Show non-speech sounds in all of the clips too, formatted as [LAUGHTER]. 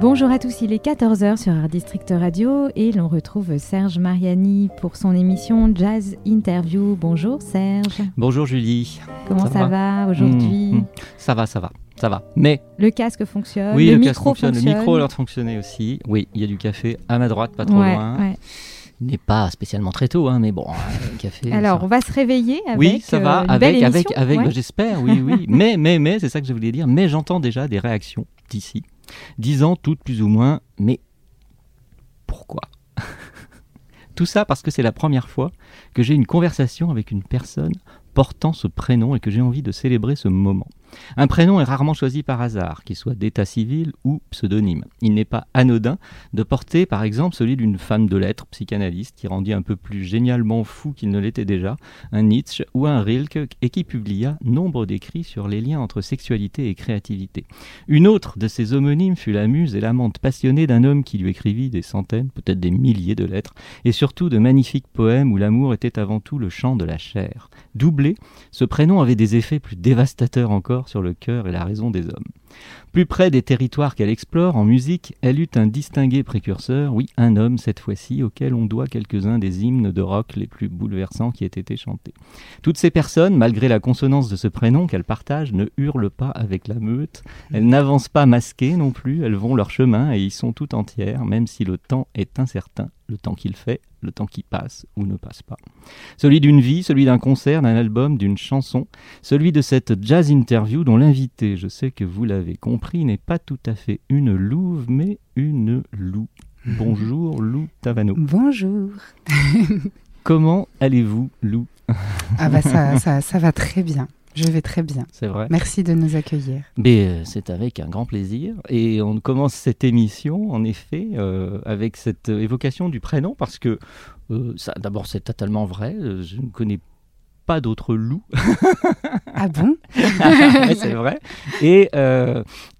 Bonjour à tous, il est 14h sur Art District Radio et l'on retrouve Serge Mariani pour son émission Jazz Interview. Bonjour Serge. Bonjour Julie. Comment ça, va, aujourd'hui Mmh, mmh. Ça va, ça va, ça va. Mais Le casque fonctionne, oui, le, le, micro fonctionne, le micro a l'air de fonctionner aussi. Oui, il y a du café à ma droite, pas trop Ouais, loin. ouais. N'est pas spécialement très tôt, hein, mais bon, le café. Alors, ça- on va se réveiller avec oui, ça va, euh, une avec, belle avec, avec, ouais. bah, j'espère, oui, oui. [LAUGHS] mais, mais, mais, c'est ça que je voulais dire. Mais j'entends déjà des réactions d'ici, disant toutes plus ou moins, mais pourquoi? [LAUGHS] Tout ça parce que c'est la première fois que j'ai une conversation avec une personne portant ce prénom et que j'ai envie de célébrer ce moment. Un prénom est rarement choisi par hasard, qu'il soit d'état civil ou pseudonyme. Il n'est pas anodin de porter par exemple celui d'une femme de lettres psychanalyste qui rendit un peu plus génialement fou qu'il ne l'était déjà, un Nietzsche ou un Rilke et qui publia nombre d'écrits sur les liens entre sexualité et créativité. Une autre de ses homonymes fut la muse et l'amante passionnée d'un homme qui lui écrivit des centaines, peut-être des milliers de lettres, et surtout de magnifiques poèmes où l'amour était avant tout le chant de la chair. Doublé, ce prénom avait des effets plus dévastateurs encore sur le cœur et la raison des hommes. Plus près des territoires qu'elle explore, en musique, elle eut un distingué précurseur, oui, un homme cette fois-ci, auquel on doit quelques-uns des hymnes de rock les plus bouleversants qui aient été chantés. Toutes ces personnes, malgré la consonance de ce prénom qu'elles partagent, ne hurlent pas avec la meute, elles n'avancent pas masquées non plus, elles vont leur chemin et y sont tout entières, même si le temps est incertain, le temps qu'il fait, le temps qui passe ou ne passe pas. Celui d'une vie, celui d'un concert, d'un album, d'une chanson, celui de cette jazz interview dont l'invité, je sais que vous l'avez compris, n'est pas tout à fait une louve, mais une Lou. Bonjour Lou Tavano. Bonjour. Comment allez-vous Lou? Ah bah ça, ça, ça va très bien. Je vais très bien. C'est vrai Merci de nous accueillir. Mais euh, c'est avec un grand plaisir. Et on commence cette émission, en effet, euh, avec cette euh, évocation du prénom, parce que euh, ça, d'abord, c'est totalement vrai. Je ne connais pas d'autres loups. [LAUGHS] Ah bon? [LAUGHS] Ouais, c'est vrai. Et,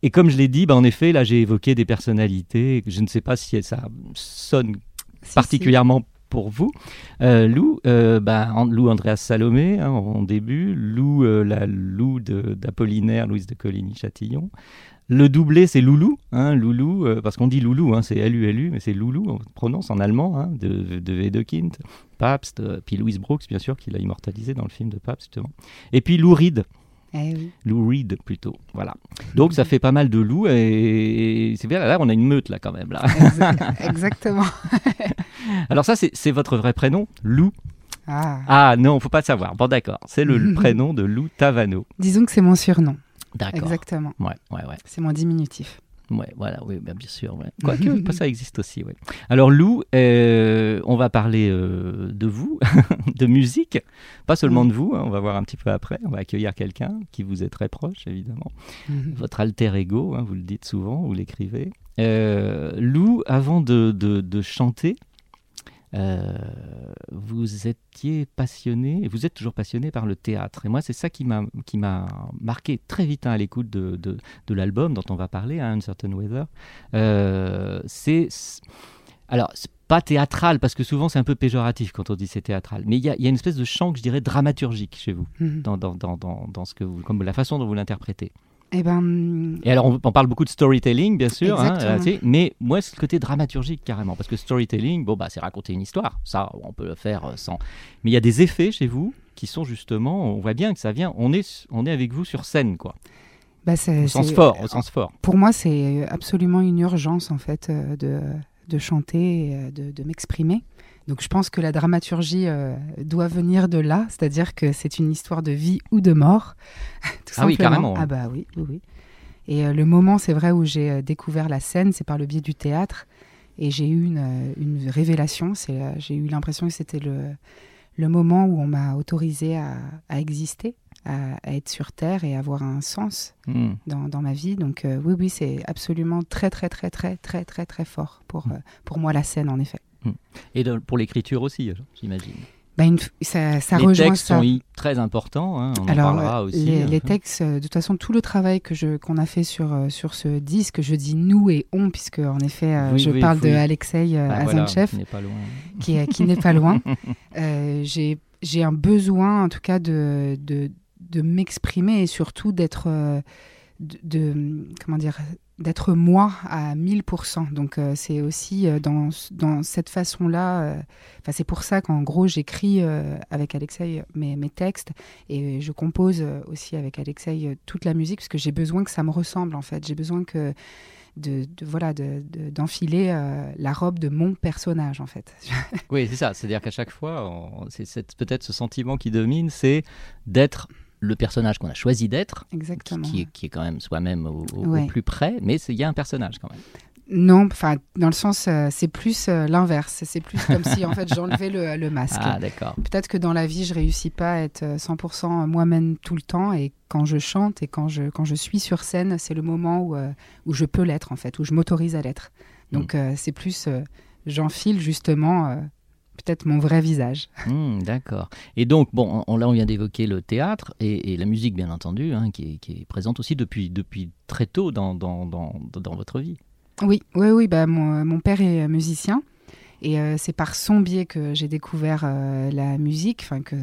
et comme je l'ai dit, bah, en effet, là, j'ai évoqué des personnalités. Je ne sais pas si ça sonne Si, particulièrement pour vous. Euh, Lou, euh, bah, Lou Andreas Salomé hein, en début, Lou, euh, la Lou d'Apollinaire, Louise de Coligny-Châtillon. Le doublé, c'est Loulou, hein, Loulou, parce qu'on dit Loulou, hein, c'est L-U-L-U, mais c'est Loulou, on prononce en allemand, de, de Wedekind, Pabst, puis Louise Brooks, bien sûr, qui l'a immortalisé dans le film de Pabst, justement. Et puis Lou Reed. Eh oui. Lou Reed plutôt, voilà. Donc ça fait pas mal de loups, et, et c'est bien, là, on a une meute, là, quand même, là. Exactement. [LAUGHS] Alors ça, c'est votre vrai prénom, Lou? Ah. Ah non, faut pas le savoir. Bon, d'accord. C'est le, le [LAUGHS] prénom de Lou Tavano. Disons que c'est mon surnom. D'accord. Exactement. Ouais, ouais, ouais. C'est mon diminutif. Ouais, voilà, oui, bien, bien sûr. Ouais. [LAUGHS] Quoique, ça existe aussi, ouais. Alors, Lou, euh, on va parler euh, de vous, [LAUGHS] de musique, pas seulement de vous, hein, on va voir un petit peu après. On va accueillir quelqu'un qui vous est très proche, évidemment. Mhm. Votre alter ego, hein, vous le dites souvent, vous l'écrivez. Euh, Lou, avant de, de- de chanter, euh, vous étiez passionné, et vous êtes toujours passionné par le théâtre. Et moi, c'est ça qui m'a qui m'a marqué très vite hein, à l'écoute de, de, de l'album dont on va parler, hein, Uncertain Weather. Euh, c'est alors c'est pas théâtral parce que souvent c'est un peu péjoratif quand on dit c'est théâtral, mais il y, a- il y a une espèce de chant que je dirais dramaturgique chez vous, dans, dans, dans, dans, dans ce que vous, comme la façon dont vous l'interprétez. Eh ben, Et alors, on, on parle beaucoup de storytelling, bien sûr, hein, Exactement. euh, tu sais, mais moi, c'est le côté dramaturgique carrément, parce que storytelling, bon, bah, c'est raconter une histoire, ça, on peut le faire euh, sans. Mais il y a des effets chez vous qui sont justement, on voit bien que ça vient, on est, on est avec vous sur scène, quoi, bah, au sens fort, au sens fort. Pour moi, c'est absolument une urgence en fait euh, de, de chanter, euh, de, de m'exprimer. Donc je pense que la dramaturgie euh, doit venir de là, c'est-à-dire que c'est une histoire de vie ou de mort. [LAUGHS] tout Ah oui, carrément. Ah bah oui, oui, oui. Et euh, le moment, c'est vrai, où j'ai euh, découvert la scène, c'est par le biais du théâtre. Et j'ai eu une, une révélation. C'est, j'ai eu l'impression que c'était le, le moment où on m'a autorisé à, à exister, à, à être sur Terre et avoir un sens Hmm. dans, dans ma vie. Donc euh, oui, oui, c'est absolument très, très, très, très, très, très, très fort pour, Mm. euh, pour moi la scène, en effet. Et dans- pour l'écriture aussi, j'imagine. Bah, une ça, ça les rejoint textes ça. sont très importants, hein, on Alors, en parlera euh, aussi. les, hein. les textes, de toute façon, tout le travail que je qu'on a fait sur sur ce disque, je dis nous et on, puisque en effet, Oui, je oui, parle oui. de Alexei euh, Ah, voilà, Azanchev, qui n'est pas loin. qui, est- qui n'est pas loin. [LAUGHS] Euh, j'ai j'ai un besoin, en tout cas, de de, de m'exprimer et surtout d'être euh, de, comment dire d'être moi à 1000%. Donc euh, c'est aussi euh, dans, dans cette façon-là, enfin c'est pour ça qu'en gros j'écris avec Alexei mes, mes textes et je compose aussi avec Alexei toute la musique parce que j'ai besoin que ça me ressemble en fait. J'ai besoin que de, voilà de- de- d'enfiler la robe de mon personnage en fait. [LAUGHS] Oui, c'est ça. C'est-à-dire qu'à chaque fois, c'est peut-être ce sentiment qui domine, c'est d'être le personnage qu'on a choisi d'être, qui, Exactement. qui est, qui est quand même soi-même au, au- au Ouais. plus près, mais il y a un personnage quand même. Non, enfin dans le sens euh, c'est plus euh, l'inverse. C'est plus comme si en fait j'enlevais le, le masque. Ah, d'accord. Peut-être que dans la vie, je réussis pas à être euh, 100% moi-même tout le temps. Et quand je chante et quand je, quand je suis sur scène, c'est le moment où, euh, où je peux l'être, en fait, où je m'autorise à l'être. Donc, euh, c'est plus, euh, j'enfile justement euh, peut-être mon vrai visage. Hmm, d'accord. Et donc, bon, on- là, on vient d'évoquer le théâtre et, et la musique, bien entendu, hein, qui, est, qui est présente aussi depuis, depuis très tôt dans, dans, dans, dans votre vie. Oui, oui, oui. Bah, mon, mon père est musicien. Et euh, c'est par son biais que j'ai découvert euh, la musique, enfin que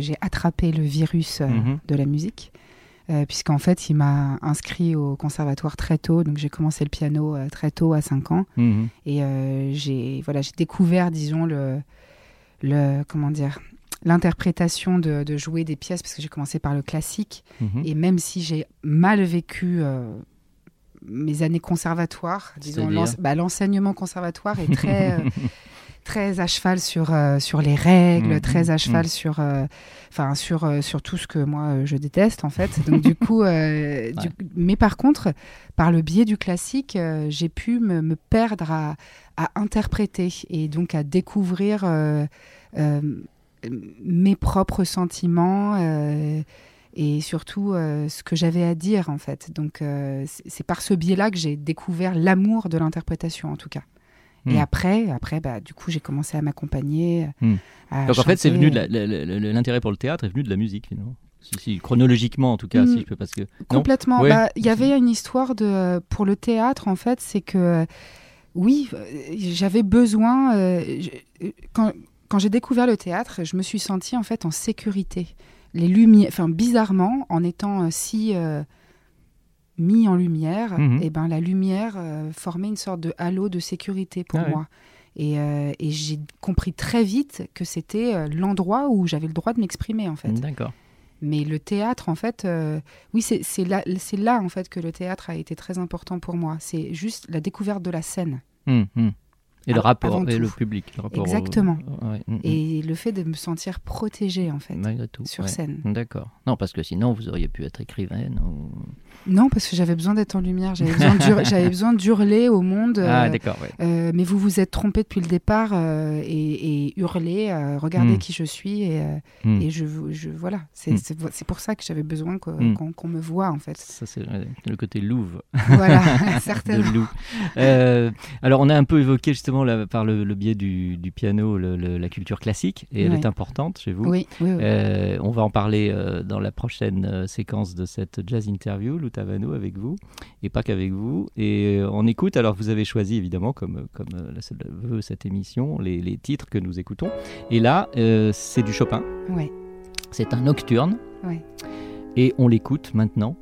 j'ai attrapé le virus euh, Mhm. de la musique. Euh, Puisqu'en fait, il m'a inscrit au conservatoire très tôt. Donc, j'ai commencé le piano euh, très tôt, à 5 ans. Mhm. Et euh, j'ai voilà, découvert, disons, le, le comment dire, l'interprétation de, de jouer des pièces, parce que j'ai commencé par le classique. Mhm. Et même si j'ai mal vécu mes années conservatoires, disons, bah, l'enseignement conservatoire est très, [LAUGHS] très à cheval sur, euh, sur les règles, Mhm. très à cheval Mhm. sur, euh, sur, euh, sur tout ce que moi je déteste en fait. Donc du coup, [LAUGHS] du- mais par contre, par le biais du classique, j'ai pu me, me perdre à, à interpréter et donc à découvrir mes propres sentiments. et surtout euh, ce que j'avais à dire en fait. Donc euh, c'est par ce biais-là que j'ai découvert l'amour de l'interprétation en tout cas. Et Hmm. après, après bah, du coup, j'ai commencé à m'accompagner. Hmm. à Donc en fait, c'est venu l'intérêt pour le théâtre est venu de la musique finalement. Si, si, chronologiquement en tout cas, Hmm. si je peux parce que Complètement. Ouais. Bah, Il y avait une histoire de pour le théâtre en fait, c'est que oui, j'avais besoin euh, je- quand quand j'ai découvert le théâtre, je me suis sentie en fait en sécurité. Les lumières, enfin bizarrement, en étant euh, si euh, mis en lumière, Mhm. et ben la lumière euh, formait une sorte de halo de sécurité pour Ah ouais. moi. Et, euh, et j'ai compris très vite que c'était euh, l'endroit où j'avais le droit de m'exprimer en fait. D'accord. Mais le théâtre, en fait, euh, oui, c'est là, là, en fait, que le théâtre a été très important pour moi. C'est juste la découverte de la scène. Hmm, hmm. Et le rapport et le public. le rapport au- Exactement. Ouais, hmm, hmm. Et le fait de me sentir protégée, en fait, Malgré tout. sur ouais. scène. D'accord. Non, parce que sinon vous auriez pu être écrivaine. ou- Non, parce que j'avais besoin d'être en lumière. J'avais besoin d'hur- [LAUGHS] j'avais besoin d'hurler au monde. Ah, euh, d'accord. Ouais. euh, mais vous vous êtes trompé depuis le départ euh, et, et hurler, euh, regardez Mm. qui je suis et, et je, voilà. C'est Mm. pour ça que j'avais besoin Mm. qu'on me voit en fait. Ça, c'est le côté louve. Voilà, [LAUGHS] de certainement. loup. Euh, alors, on a un peu évoqué justement là, par le, le biais du, du piano le- le- la culture classique, et elle Ouais. est importante chez vous. Oui, oui, oui. Euh, on va en parler euh, dans la prochaine euh, séquence de cette jazz interview, Loutavano, avec vous, et pas qu'avec vous. Et on écoute, alors vous avez choisi évidemment, comme, comme veut cette émission, les, les titres que nous écoutons. Et là, c'est du Chopin, Ouais. c'est un nocturne, Ouais. et on l'écoute maintenant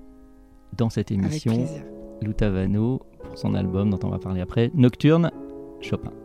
dans cette émission. Loutavano pour son album dont on va parler après, Nocturne Chopin.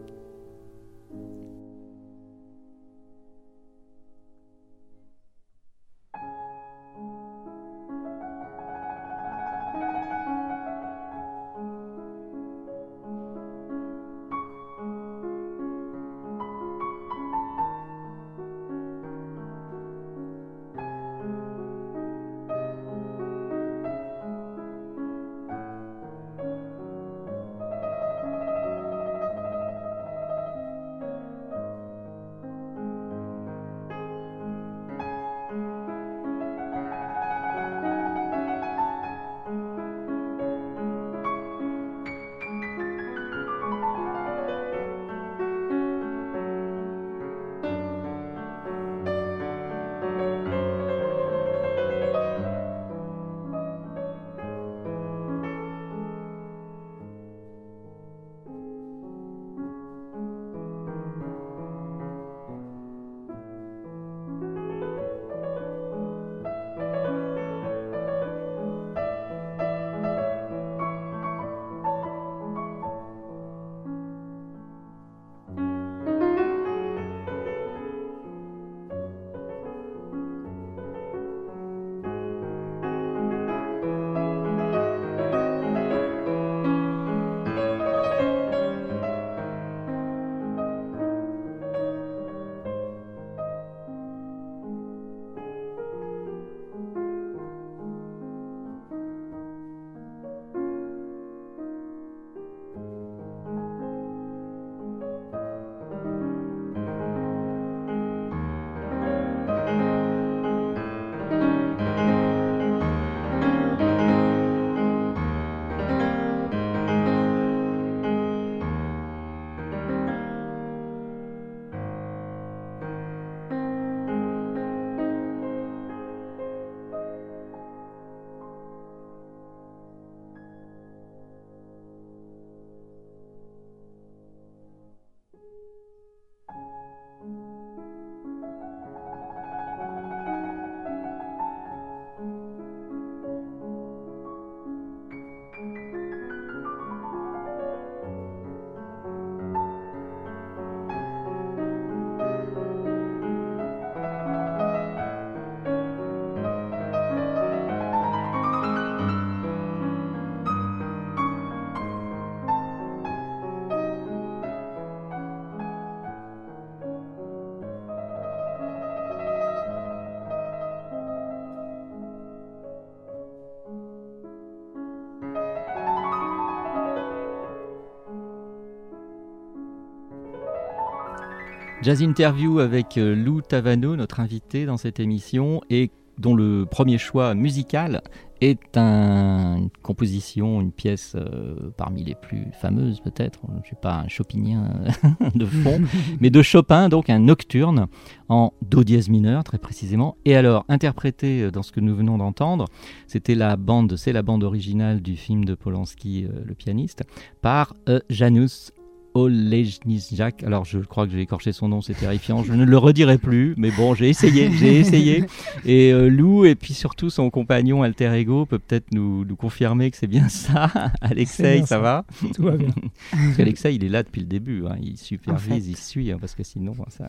Jazz Interview avec euh, Lou Tavano, notre invité dans cette émission, et dont le premier choix musical est un- une composition, une pièce euh, parmi les plus fameuses peut-être, je ne suis pas un chopinien euh, [LAUGHS] de fond, [LAUGHS] mais de Chopin, donc un nocturne en do dièse mineur très précisément. Et alors, interprété dans ce que nous venons d'entendre, c'était la bande, c'est la bande originale du film de Polanski, euh, le pianiste, par euh, Janusz Olejniczak. Alors, je crois que j'ai écorché son nom, c'est terrifiant. Je ne le redirai plus, mais bon, j'ai essayé, j'ai essayé. Et euh, Lou, et puis surtout son compagnon alter ego, peut peut-être nous, nous confirmer que c'est bien ça. [LAUGHS] Alexei, bien ça ça. va? Tout va bien. Parce qu'Alexei, il est là depuis le début. hein. Il supervise, En fait. il suit, hein, parce que sinon, ça,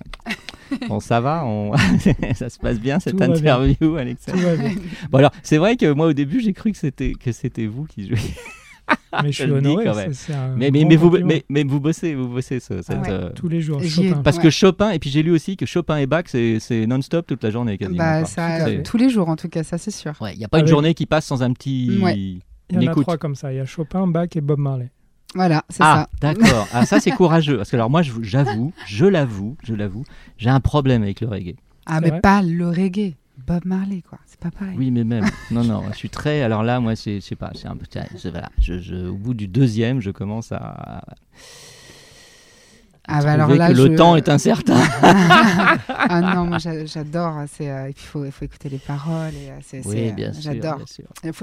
bon, ça va, on- [LAUGHS] ça se passe bien cette Tout interview, Alexei. Tout va bien. Bon alors, c'est vrai que moi au début j'ai cru que c'était que c'était vous qui jouiez. [LAUGHS] Mais je suis honoré. quand c'est- même. c'est un Mais, mais, grand mais, vous, compliment. mais, mais vous bossez, vous bossez ce, cette, ouais. euh, Tous les jours, Chopin. parce Ouais. que Chopin et puis j'ai lu aussi que Chopin et Bach c'est non-stop toute la journée quasiment. Bah, ça, tous les jours en tout cas, ça c'est sûr. Ouais, il n'y a pas une journée qui passe sans un petit. Ouais. Il y en a écoute. trois comme ça. Il y a Chopin, Bach et Bob Marley. Voilà, c'est Ah, ça. d'accord. [LAUGHS] Ah, ça c'est courageux. Parce que alors moi j'avoue, je l'avoue, je l'avoue, j'ai un problème avec le reggae. Ah, mais pas le reggae. Bob Marley, quoi. C'est pas pareil. Oui, mais même. [LAUGHS] Non, non, je suis très. Alors là, moi, c'est, je sais pas, c'est un peu. je- voilà, je, je- au bout du deuxième, je commence à. Ah, bah alors trouver là, que le je- temps est incertain. [LAUGHS] ah non, moi j'a- j'adore. C'est, euh, il faut, il faut écouter les paroles. Et, euh, c'est, Oui, c'est, euh, bien sûr. J'adore.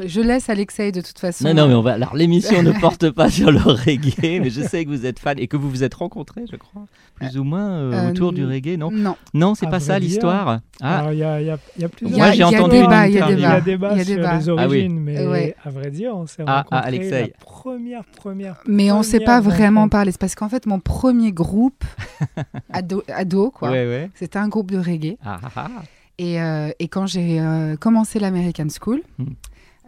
Je laisse Alexei de toute façon. Non, non, mais on va. Alors, l'émission ne [LAUGHS] porte pas sur le reggae, mais je sais que vous êtes fan et que vous vous êtes rencontrés, je crois, plus ou moins euh, Euh, autour du reggae, non? Non. Non, c'est à pas ça l'histoire? Ah, Alors, il y a, il y a- y a plusieurs. Moi, j'ai entendu une débat, il y a interview. Il y a débat. y a sur débat. les Ah oui. origines, mais Ouais. à vrai dire, on s'est Ah, ah, rencontrés Alexei. la première, première. Mais on s'est pas vraiment parlé. C'est parce qu'en fait, mon premier groupe, [LAUGHS] ado, ado quoi, ouais, ouais. c'était un groupe de reggae. Ah, ah, ah. Et, euh, et quand j'ai euh, commencé l'American School, Hmm.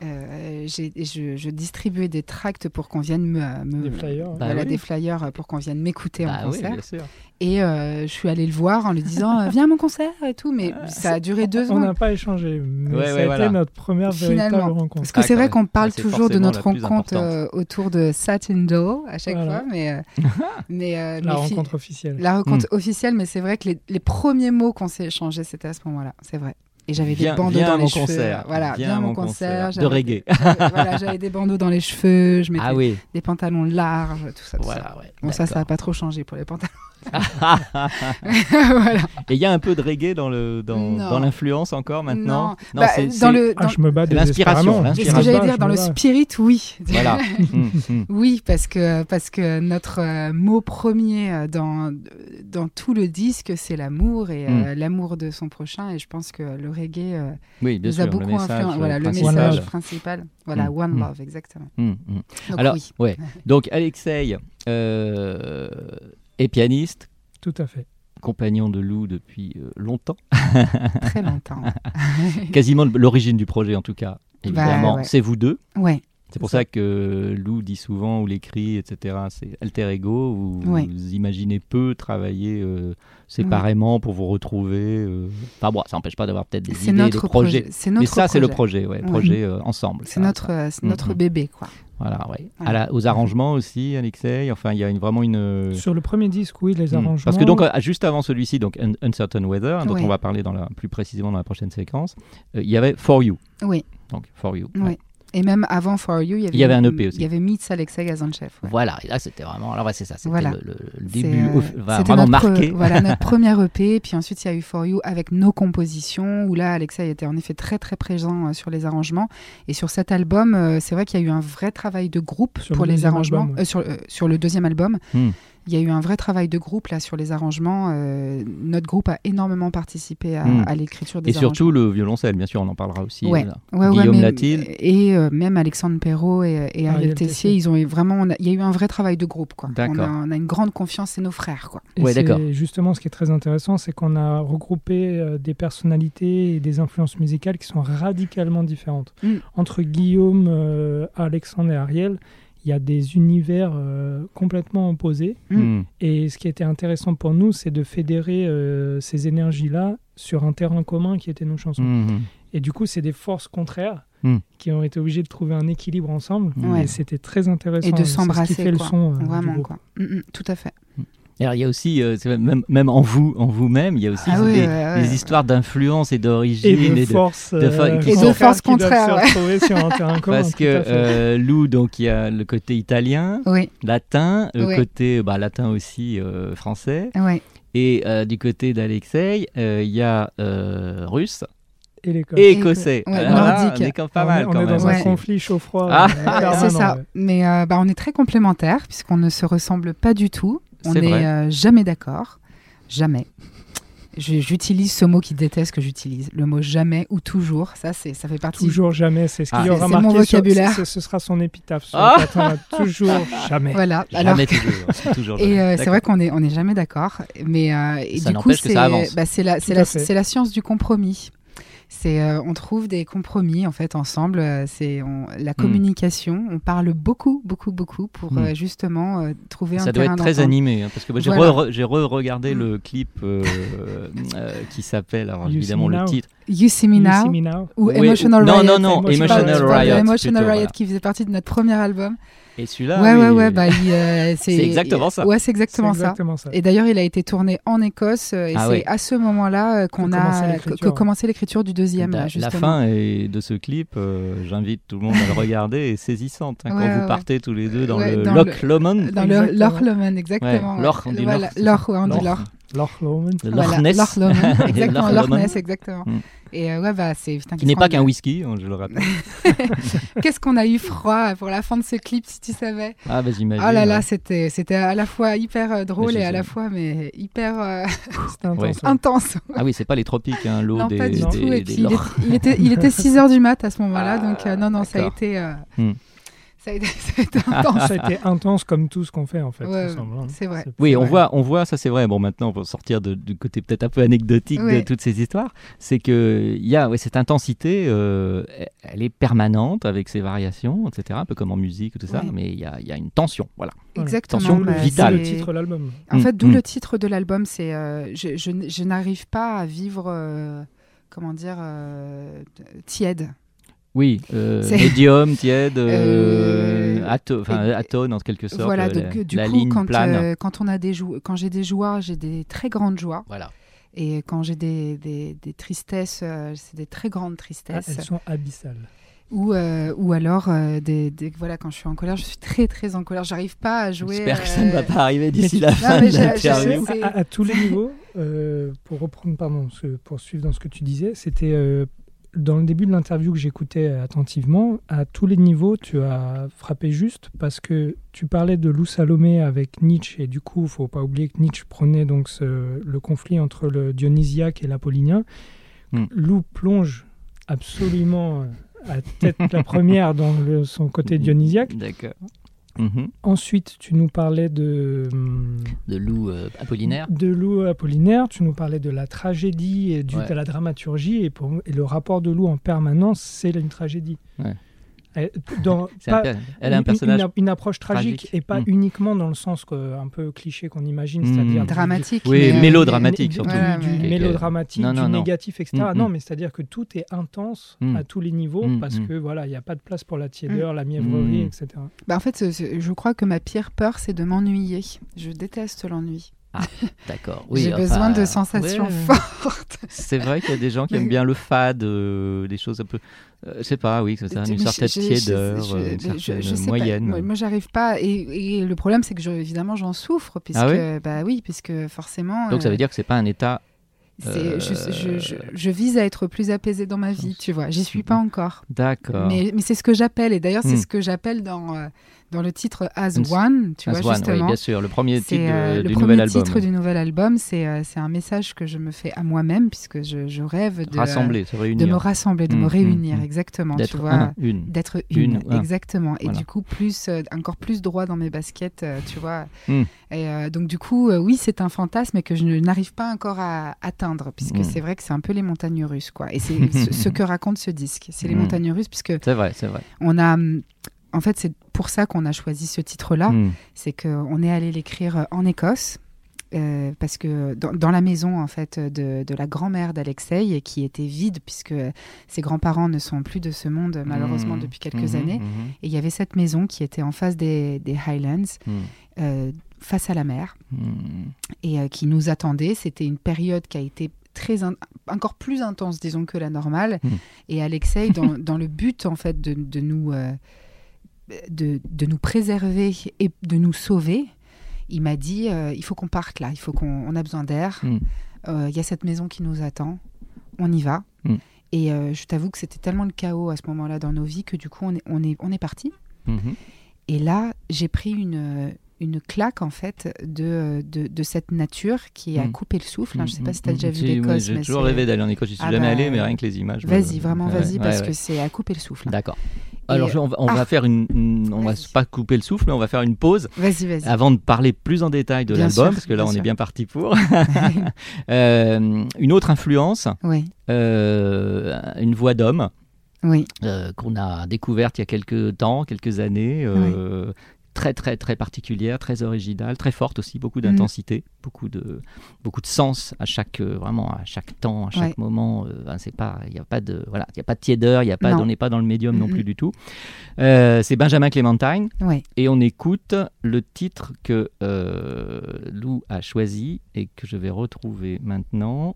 Euh, je, je distribuais des tracts pour qu'on vienne me, me- Des flyers. Bah voilà, oui. des flyers pour qu'on vienne m'écouter Bah en oui, concert. bien sûr. Et euh, je suis allée le voir en lui disant euh, Viens à mon concert et tout. Mais ça a duré deux On ans. n'a pas échangé, mais Ouais, ça ouais, a voilà. été notre première véritable rencontre. Parce que Ah, c'est vrai qu'on parle Bah, toujours de notre rencontre euh, autour de Satin Doe à chaque Voilà. fois. Mais, [LAUGHS] mais, La mais rencontre officielle. la rencontre Hmm. officielle, mais c'est vrai que les, les premiers mots qu'on s'est échangés, c'était à ce moment-là. C'est vrai. Et j'avais des bandeaux dans à les mon cheveux. concert. Voilà, Viens viens à mon concert. concert. De reggae. j'avais- [LAUGHS] voilà, j'avais des bandeaux dans les cheveux, je mettais Ah oui. des pantalons larges, tout ça. tout ça. Voilà, ouais. Bon, ça, ça n'a pas trop changé pour les pantalons. [LAUGHS] voilà. Et il y a un peu de reggae dans le dans, Non. dans l'influence encore maintenant. Non. Bah, c'est- dans le, Ah, je me bats l'inspiration, c'est ce que j'allais dire, dans le spirit, oui. [LAUGHS] Voilà. [LAUGHS] Oui, parce que, parce que notre euh, mot premier euh, dans, dans tout le disque, c'est l'amour et Hmm. euh, l'amour de son prochain. Et je pense que le reggae euh, Oui, bien nous sûr. a beaucoup influencé. Voilà, le message principal. Voilà, Hmm, One hmm. Love, exactement. Donc Alors, oui. ouais. Donc, Alexei euh, est pianiste, Tout à fait. compagnon de Lou depuis euh, longtemps. [LAUGHS] Très longtemps. [LAUGHS] Quasiment l'origine du projet, en tout cas. Évidemment, Bah, ouais. c'est vous deux. ouais. C'est pour ça que Lou dit souvent, ou l'écrit, etc., c'est alter ego. Vous, imaginez peu travailler euh, séparément pour vous retrouver. euh. Enfin bon, ça n'empêche pas d'avoir peut-être des idées, des projets. projet. C'est notre Mais ça, c'est le projet. projet, ouais, projet euh, ensemble. C'est notre, notre mm. bébé, quoi. Voilà, ouais. À la- aux arrangements aussi, Alexei. Enfin, il y a une- vraiment une. Sur le premier disque, oui, les Hmm. arrangements. Parce que donc euh, juste avant celui-ci, donc Un- Uncertain Weather, dont Ouais. on va parler dans la, plus précisément dans la prochaine séquence, euh, il y avait For You. Oui. Donc For You. Oui. ouais. Et même avant For You, il y avait, Il y avait un EP aussi. Il y avait Meets Alexei Gazanchev. ouais. Voilà, et là c'était vraiment. Alors ouais, c'est ça, c'était Voilà. le, le- le C'est, début euh, vraiment notre, marqué. Voilà, notre [LAUGHS] première EP. Puis ensuite, il y a eu For You avec nos compositions, où là, Alexei était en effet très, très présent euh, sur les arrangements. Et sur cet album, euh, c'est vrai qu'il y a eu un vrai travail de groupe Sur pour le les deuxième arrangements. album, ouais. Euh, sur, euh, sur le deuxième album, Hmm. Il y a eu un vrai travail de groupe là sur les arrangements. Euh, notre groupe a énormément participé à, Hmm. à l'écriture des Et surtout le violoncelle, bien sûr, on en parlera aussi. Ouais. là. Ouais, ouais, Guillaume mais- Latil. Et euh, même Alexandre Perrault et, et Ariel Tessier, ils ont eu vraiment. on a- Il y a eu un vrai travail de groupe. Quoi. On, D'accord. a, on a une grande confiance, c'est nos frères. Quoi. Et Ouais, d'accord. Justement, ce qui est très intéressant, c'est qu'on a regroupé euh, des personnalités et des influences musicales qui sont radicalement différentes. Mm. Entre Guillaume, euh, Alexandre et Ariel, il y a des univers euh, complètement opposés. Mm. Hmm. Et ce qui était intéressant pour nous, c'est de fédérer euh, ces énergies-là sur un terrain commun qui était nos chansons. Mhm. Et du coup, c'est des forces contraires Mm. qui ont été obligées de trouver un équilibre ensemble. Et c'était très intéressant. Et de qui s'embrasser. le quoi. son. euh, Vraiment. Quoi. Tout à fait. Alors il y a aussi, euh, même, même en vous, en vous-même, il y a aussi Ah oui, des, ouais, ouais. des histoires d'influence et d'origine Et de de- force, de fo- euh, qui Et sont- de force qui doivent contraire, se ouais. retrouver sur un terrain commun. parce que euh, Lou, donc il y a le côté italien, Oui, latin, le côté bah, latin aussi euh, français, et euh, du côté d'Alexei, euh, il y a euh, russe Et écossais. Ouais, Alors nordique. on est quand pas on mal est, on quand est même. dans Ouais. un conflit chaud-froid. Ah. euh, c'est ça. ouais. Mais euh, bah, on est très complémentaires puisqu'on ne se ressemble pas du tout. On n'est euh, jamais d'accord. Jamais. J'utilise ce mot qu'il déteste que j'utilise. Le mot jamais ou toujours. Ça, c'est, ça fait partie. Toujours jamais, c'est ce qu'il Ah. y aura mon marqué sur- vocabulaire. ce, ce sera son épitaphe. Sur Ah. le patin, [LAUGHS] toujours jamais. Voilà. Jamais Alors, toujours. [LAUGHS] toujours et jamais. euh, c'est vrai qu'on est, on est jamais d'accord. Mais euh, et Ça du coup, c'est, bah, c'est la, la, la science du compromis. C'est, euh, on trouve des compromis en fait ensemble. Euh, C'est la communication. On parle beaucoup, beaucoup, beaucoup pour Hmm. euh, justement euh, trouver un Ça doit terrain être très animé, hein, parce que j'ai Voilà. re- j'ai re-regardé Mm. le clip euh, euh, qui s'appelle, alors You évidemment le Now. titre. You See Me You Now See Me Now. ou Oui, Emotional ou- non, Riot. non, non, Emotional Riot. Plutôt, Riot qui faisait partie de notre premier album. Et celui-là, ouais, ouais, oui, ouais, bah, il, euh, [LAUGHS] c'est exactement ça. Ouais, c'est exactement ça. Et d'ailleurs, il a été tourné en Écosse euh, et Ah c'est ouais. à ce moment-là euh, qu'on a que, l'écriture. du deuxième. la, la fin est- de ce clip, euh, j'invite tout le monde à le regarder, est saisissante. hein, Ouais, quand vous ouais, partez tous les deux dans Ouais, le Loch Lomond. Dans le Exactement. Loch Lomond, exactement. Ouais, ouais. Loch, on dit Loch, Loch, Lomond. Loch Ness. Loch Lomond, [LAUGHS] exactement. Loch. Ness, exactement. Mm. Et euh, ouais, bah, c'est. putain, Qui n'est pas qu'un whisky, hein, je le rappelle. [LAUGHS] Qu'est-ce qu'on a eu froid pour la fin de ce clip, si tu savais? Ah, bah j'imagine. Oh là là, ouais. c'était c'était à la fois hyper euh, drôle Mais et à la fois mais hyper euh, [LAUGHS] intense. Ouais. ouais. intense. Ah oui, c'est pas les tropiques, hein, l'eau Non, des, pas du des- tout. Et puis, il, lochs. est- il était, il était 6 heures du mat à ce moment-là, Ah, donc euh, non, non, ça a été, euh, Hmm. Ça a été, [LAUGHS] ça a été intense. Ça a été intense comme tout ce qu'on fait en fait. Ouais, ensemble, hein. c'est vrai. Oui, on voit, on voit, ça c'est vrai. Bon, maintenant, pour sortir de- du côté peut-être un peu anecdotique de toutes ces histoires, c'est que il y a ouais, cette intensité, euh, elle est permanente avec ses variations, etc. Un peu comme en musique, tout ça, Ouais. mais il y a, il y a une tension, voilà. Exactement. Tension bah, vitale. C'est le titre de l'album. En fait, d'où mm. le titre de l'album, c'est euh, je, je n- je n'arrive pas à vivre, euh, comment dire, euh, tiède. Oui, euh, C'est- médium, tiède, euh, Euh, ato- enfin, et- atone en quelque sorte. voilà, euh, donc la, du la coup, ligne quand, plane. euh, quand on a des quand j'ai des joies, j'ai des très grandes joies, Voilà. et quand j'ai des, des, des tristesses, euh, c'est des très grandes Ah, tristesses. elles sont abyssales. Ou, euh, ou alors, euh, des, des- voilà, quand je suis en colère, je suis très très en colère. J'arrive pas à jouer. J'espère que ça ne va euh, pas arriver d'ici la Non, fin mais de l'interview. à, à- à tous les niveaux, euh, pour reprendre, pardon, ce- pour suivre dans ce que tu disais, c'était euh, dans le début de l'interview que j'écoutais attentivement, à tous les niveaux, tu as frappé juste parce que tu parlais de Lou Salomé avec Nietzsche et du coup, faut pas oublier que Nietzsche prenait donc ce- le conflit entre le dionysiaque et l'apollinien. Hmm. Lou plonge absolument euh, à tête la première dans le- son côté dionysiaque. D'accord. Mhm. Ensuite, tu nous parlais de hum, De loup euh, apollinaire. de Lou Apollinaire, tu nous parlais de la tragédie et du- Ouais. de la dramaturgie, et, pour, et le rapport de Lou en permanence, c'est une tragédie. Ouais. Dans- [LAUGHS] un Elle a un une- personnage. Une, une approche tragique, tragique. et pas Mm. uniquement dans le sens que- un peu cliché qu'on imagine, Mm. c'est-à-dire du- dramatique. Oui, mais, mélodramatique du- surtout. du, Ouais, du ouais. mélodramatique, Non, non, du non. négatif, etc. Mm, Non, mais c'est-à-dire que tout est intense à tous les niveaux parce que voilà, il n'y a pas de place pour la tiédeur, la mièvrerie, etc. Bah, en fait, je crois que ma pire peur, c'est de m'ennuyer. Je déteste l'ennui. [LAUGHS] D'accord. Oui, J'ai enfin, besoin de sensations ouais. fortes. [LAUGHS] C'est vrai qu'il y a des gens qui aiment bien le fade, euh, des choses un peu. euh, je sais pas, oui, ça une certaine tiédeur, euh, une certaine sais pas. moyenne. Moi, j'arrive pas. Et, et le problème, c'est que je- évidemment, j'en souffre, puisque Ah ouais bah oui, puisque forcément. Donc ça euh, veut dire que c'est pas un état. euh, je, je- je- je vise à être plus apaisée dans ma vie, tu vois. J'y suis pas encore. D'accord. Mais, mais c'est ce que j'appelle, et d'ailleurs, c'est Hmm. ce que j'appelle dans, euh, dans le titre As One, tu As vois, One, oui, justement. bien sûr, le premier titre de- euh, le du premier nouvel album. titre du nouvel album, c'est euh, un message que je me fais à moi-même, puisque je, je rêve de, Rassembler, se de me rassembler, de Mm, me mm, réunir, mm. exactement, tu D'être un, une. D'être une, Une, un. exactement. Et Voilà. du coup, plus, euh, encore plus droit dans mes baskets, euh, tu vois. Mm. Et euh, donc, du coup, euh, oui, c'est un fantasme que je n'arrive pas encore à atteindre, puisque c'est vrai que c'est un peu les montagnes russes, quoi. Et c'est [LAUGHS] ce, ce que raconte ce disque. C'est les montagnes russes, puisque C'est vrai, c'est vrai. on a. En fait, c'est pour ça qu'on a choisi ce titre-là. Mm. C'est qu'on est allé l'écrire en Écosse. euh, parce que dans, dans la maison en fait de, de la grand-mère d'Alexei qui était vide puisque ses grands-parents ne sont plus de ce monde malheureusement Mm. depuis quelques Mhm, années et il y avait cette maison qui était en face des, des Highlands euh, face à la mer Hmm. et euh, qui nous attendait. C'était une période qui a été très in- encore plus intense, disons, que la normale. Et Alexei, dans, dans le but en fait de, de nous de, de nous préserver et de nous sauver, il m'a dit euh, il faut qu'on parte là, il faut qu'on on a besoin d'air. Mm. Euh, Il y a cette maison qui nous attend, on y va. Mm. Et euh, je t'avoue que c'était tellement le chaos à ce moment-là dans nos vies que du coup on est on est on est parti. Mhm. Et là, j'ai pris une, une claque, en fait, de, de, de cette nature qui a Mm. coupé le souffle. hein. Je ne sais pas si tu as déjà vu l'Écosse. J'ai mais toujours rêvé d'aller en Écosse. Je suis Ah jamais bah, allé, mais rien que les images. Vas-y, vraiment, vas-y, ouais, parce ouais. que c'est à couper le souffle. D'accord. Alors, je- on va, on va Ah. faire une, une- on va pas couper le souffle, mais on va faire une pause Vas-y, vas-y. avant de parler plus en détail de l'album, parce que là, on est bien parti pour. [LAUGHS] Euh, une autre influence, Oui, euh, une voix d'homme oui, euh, qu'on a découverte il y a quelques temps, quelques années. euh, Très très très particulière, très originale, très forte aussi, beaucoup d'intensité, beaucoup de beaucoup de sens à chaque euh, vraiment à chaque temps, à chaque Ouais. moment. euh, ben, c'est pas il y a pas de voilà, il y a pas de tiédeur, il y a pas Non. on n'est pas dans le médium non Mhm. plus du tout. Euh, c'est Benjamin Clémentine et on écoute le titre que euh, Lou a choisi et que je vais retrouver maintenant.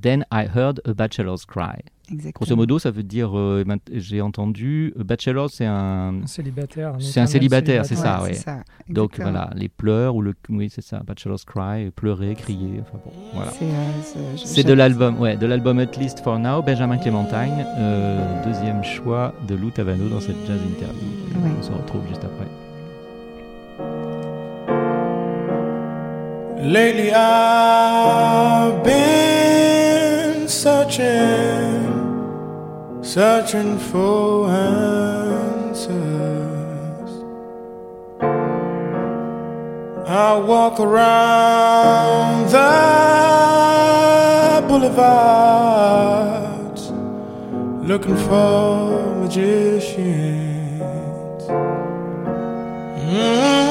Then I heard a bachelor's cry. Exactement. Grosso modo, ça veut dire, euh, j'ai entendu, euh, bachelor, c'est un, Un célibataire. C'est un célibataire, c'est ça, Ouais, ça, donc voilà, les pleurs ou le, oui, c'est ça, bachelor's cry, pleurer, crier, enfin bon, voilà. C'est, euh, c'est- de l'album, ouais, de l'album At Least for Now, Benjamin Clémentine, euh, deuxième choix de Lou Tavano dans cette jazz interview. Ouais. On se retrouve juste après. Lately I've been searching, searching for answers. I walk around the boulevards looking for magicians. Mm.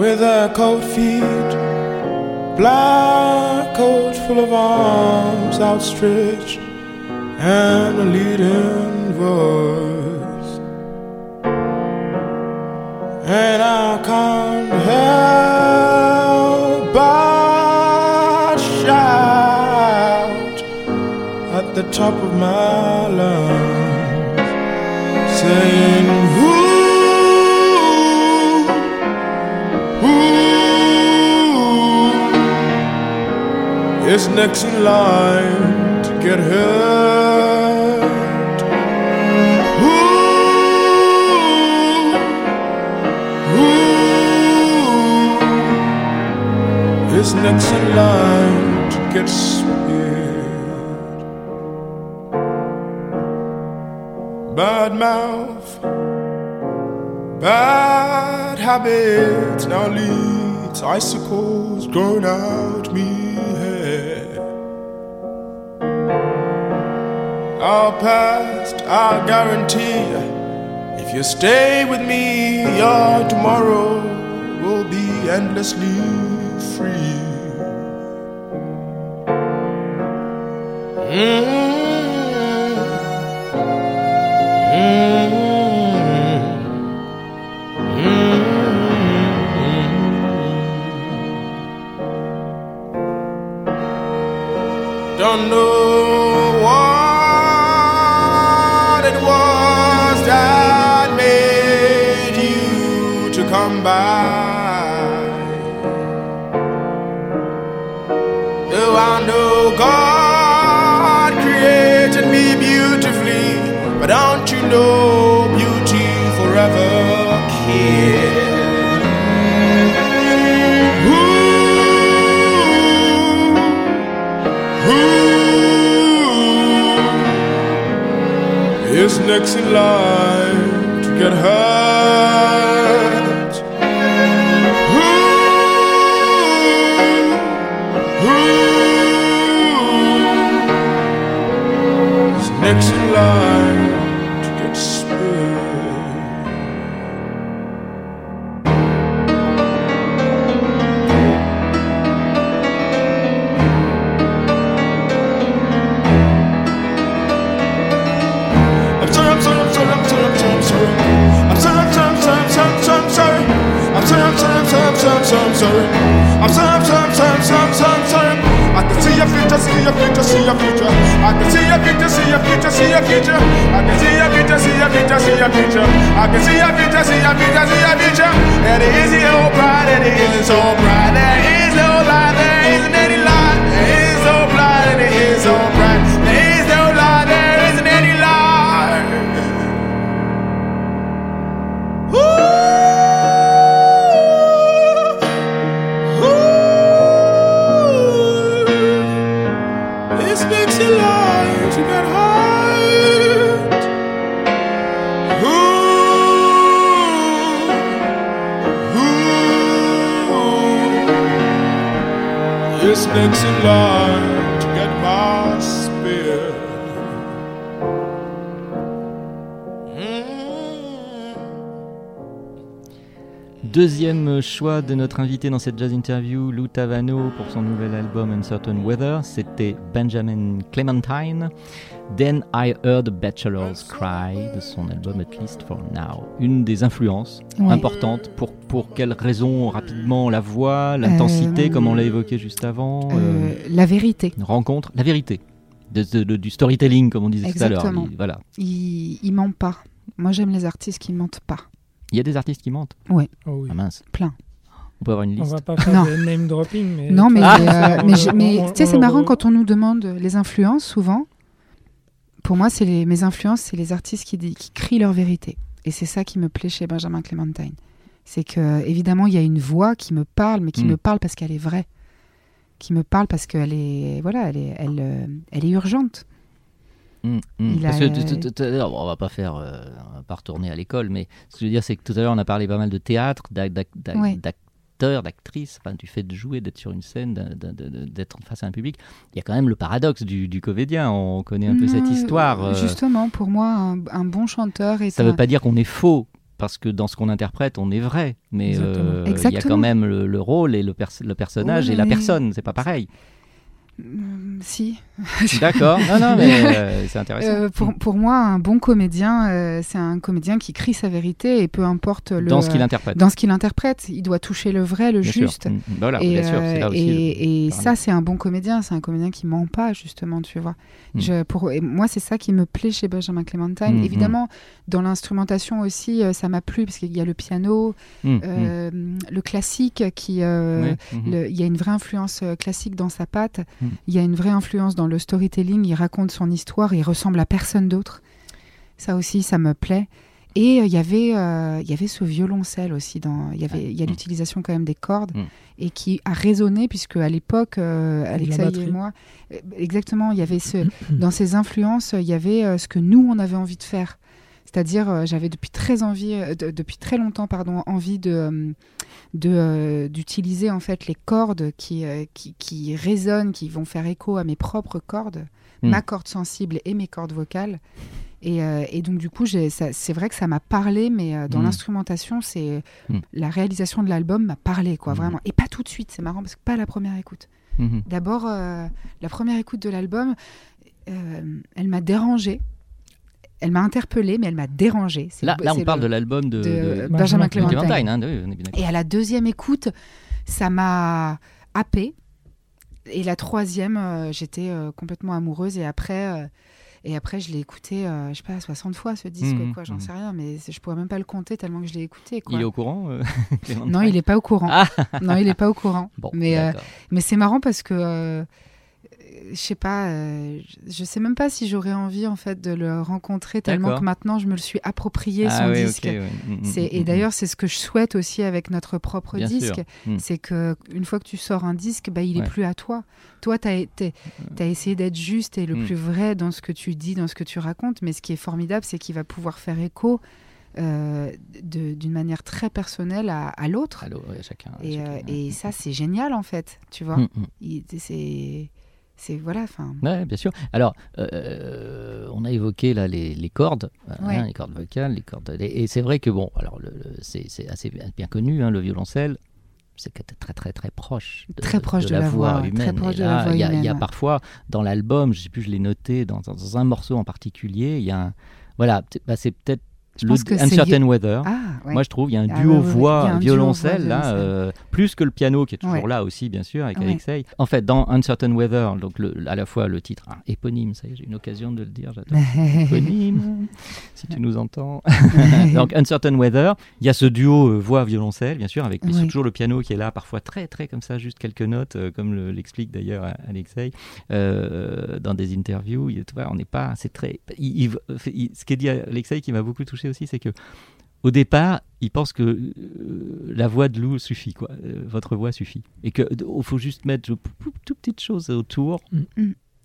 With a cold feet, black coat full of arms outstretched, and a leading voice. And I can't help but shout at the top of my lungs, saying, is next in line to get hurt? Who, who is next in line to get speared? Bad mouth, bad habits now leads icicles growing out Our past, our guarantee. If you stay with me, your tomorrow will be endlessly free. Mm-hmm. Mm-hmm. Mm-hmm. Don't know is next in line to get hurt? Who, who is next in line I can see your future, see your future, see your future. And it is no pride, and it isn't so bright. Deuxième choix de notre invité dans cette jazz interview, Lou Tavano, pour son nouvel album Uncertain Weather, c'était Benjamin Clementine. Then I Heard a Bachelor's Cry de son album At Least for Now. Une des influences Ouais. importantes. Pour, pour quelles raisons Rapidement, la voix, l'intensité, Euh, comme on l'a évoqué juste avant. Euh, euh, la vérité. une rencontre, la vérité. De- de- de- du storytelling, comme on disait tout à l'heure. Voilà. Il, il ment pas. Moi, j'aime les artistes qui mentent pas. Il y a des artistes qui mentent. Ouais. Oh oui. Ah mince. Plein. On peut avoir une On liste. va pas faire Non. de name dropping, mais. Non, mais, Ah, euh, mais, on- mais on- tu sais, on c'est marrant quand on nous demande les influences, souvent. Pour moi, c'est les, mes influences, c'est les artistes qui, qui crient leur vérité. Et c'est ça qui me plaît chez Benjamin Clementine. C'est que, évidemment, il y a une voix qui me parle, mais qui Mm. me parle parce qu'elle est vraie. Qui me parle parce qu'elle est, voilà, elle est, elle, euh, elle est urgente. Mm, mm. Parce a- que tout- tout- tout on va pas faire, euh, on va pas retourner à l'école, mais ce que je veux dire, c'est que tout à l'heure, on a parlé pas mal de théâtre, d'acteurs, d'actrices, enfin, du fait de jouer, d'être sur une scène, d'être face à un public. Il y a quand même le paradoxe du, du comédien. On connaît un peu cette Non, histoire. euh, Justement, pour moi, un, un bon chanteur est ça un... veut pas dire qu'on est faux. Parce que dans ce qu'on interprète, on est vrai. Mais euh, il y a quand même le, le rôle et le, pers- le personnage et la personne. C'est pas pareil. Mm, Si. [LAUGHS] D'accord. Non, non, mais euh, c'est intéressant. Euh, pour, pour moi, un bon comédien, euh, c'est un comédien qui crie sa vérité et peu importe le. dans ce qu'il interprète. dans ce qu'il interprète, il doit toucher le vrai, le Bien juste. Mm, mm, Voilà, et bien sûr, là aussi. le- et, et ça, c'est un bon comédien. C'est un comédien qui ment pas, justement, tu vois. Mm. Je, pour, et moi, c'est ça qui me plaît chez Benjamin Clementine. Mm, Évidemment, dans l'instrumentation aussi, ça m'a plu parce qu'il y a le piano, le classique qui. le- il y a une vraie influence classique dans sa patte. Il y a une vraie influence dans le storytelling. Il raconte son histoire. Il ressemble à personne d'autre. Ça aussi, ça me plaît. Et euh, il y avait, euh, il y avait ce violoncelle aussi. Dans, il y avait, il y a Mm. l'utilisation quand même des cordes Mm. et qui a résonné puisque à l'époque, euh, Alexa et moi, euh, exactement, il y avait ce, [COUGHS] dans ses influences, il y avait ce que nous on avait envie de faire. C'est-à-dire, euh, j'avais depuis très envie, euh, de- depuis très longtemps, pardon, envie de euh, de, d'utiliser en fait les cordes qui, qui qui résonnent, qui vont faire écho à mes propres cordes, Mm. ma corde sensible et mes cordes vocales. Et, euh, et donc du coup, c'est vrai que ça m'a parlé, mais euh, dans Mm. l'instrumentation, c'est Mm. la réalisation de l'album m'a parlé, quoi, vraiment. Et pas tout de suite, c'est marrant parce que pas la première écoute. D'abord, euh, la première écoute de l'album, elle m'a dérangée. Elle m'a interpellée, mais elle m'a dérangée. Là, on parle le- de l'album de, de de- Benjamin Clementine. Clementine, hein, oui, on est bien d'accord. Et à la deuxième écoute, ça m'a happée. Et la troisième, euh, j'étais euh, complètement amoureuse. Et après, euh, et après je l'ai écouté, euh, je sais pas, 60 fois ce disque, Mhm, quoi. J'en mhm. sais rien, mais je pourrais même pas le compter tellement que je l'ai écouté. Quoi. Il est au courant euh, [LAUGHS] Non, il est pas au courant. Ah Non, il est pas au courant. [LAUGHS] Bon, mais euh, mais c'est marrant parce que euh, je sais pas, euh, je- sais même pas si j'aurais envie en fait de le rencontrer tellement que maintenant je me le suis approprié Ah son oui, disque. et d'ailleurs, c'est ce que je souhaite aussi avec notre propre Bien disque. Mm. C'est que une fois que tu sors un disque, bah, il est Ouais. plus à toi. Toi, tu as, essayé d'être juste et le Mm. plus vrai dans ce que tu dis, dans ce que tu racontes. Mais ce qui est formidable, c'est qu'il va pouvoir faire écho euh, d'une manière très personnelle à, à l'autre. Ouais, chacun. Et, chacun, euh, et ça, c'est génial en fait, tu vois. Mm, C'est, c'est voilà, enfin. Ouais, bien sûr. Alors, euh, on a évoqué là les, les cordes, hein, les cordes vocales, les cordes. Et, et c'est vrai que bon, alors le- le- c'est assez bien connu, hein, le violoncelle. C'est très très très proche de, Très proche de la voix, ouais, humaine. très proche Et de la là, voix il y a- Il y a humaine, ouais. parfois dans l'album, je sais plus, je l'ai noté dans, dans un morceau en particulier, il y a un, voilà, bah, c'est peut-être Je pense que Uncertain Weather. Ah, ouais. Moi, je trouve il y a un Ah, duo voix duo violoncelle là, euh, plus que le piano qui est toujours Ouais. là aussi, bien sûr, avec Ouais. Alexei. En fait, dans Uncertain Weather, donc le- à la fois le titre éponyme, ça y est, j'ai une occasion de le dire, j'adore. [LAUGHS] éponyme, si tu nous entends. [LAUGHS] donc Uncertain Weather, il y a ce duo euh, voix violoncelle, bien sûr, avec Oui. toujours le piano qui est là, parfois très très comme ça, juste quelques notes, euh, comme le- l'explique d'ailleurs Alexei dans des interviews. Il, on n'est pas, c'est très. il- il- ce qu'a dit Alexei qui m'a beaucoup touché aussi, c'est que au départ, il pense que euh, la voix de Lou suffit, quoi. Euh, votre voix suffit, et que il faut juste mettre pou- pou- toutes petites choses autour.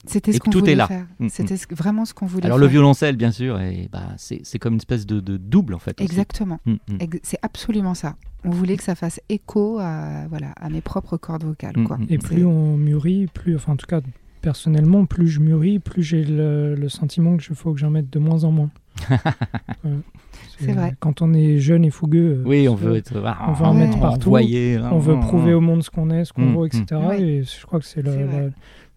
C'était ce que qu'on tout voulait est là. faire. Mm, C'était mm. ce- vraiment ce qu'on voulait Alors faire. le violoncelle, bien sûr, et bah, c'est c'est comme une espèce de, de double en fait. Exactement. Mm, mm. Ex- C'est absolument ça. On voulait que ça fasse écho à, voilà, à mes propres cordes vocales. Mm, Quoi. Et plus on mûrit, plus, enfin en tout cas personnellement, plus je mûris, plus j'ai le, le sentiment qu'il faut que j'en mette de moins en moins. [LAUGHS] Ouais. C'est vrai. Quand on est jeune et fougueux, euh, Oui, on veut être on veut en Ouais. mettre partout. envoyé, on veut hein, prouver hein. au monde ce qu'on est, ce qu'on Mm, vaut, mm. etc. Et je crois que c'est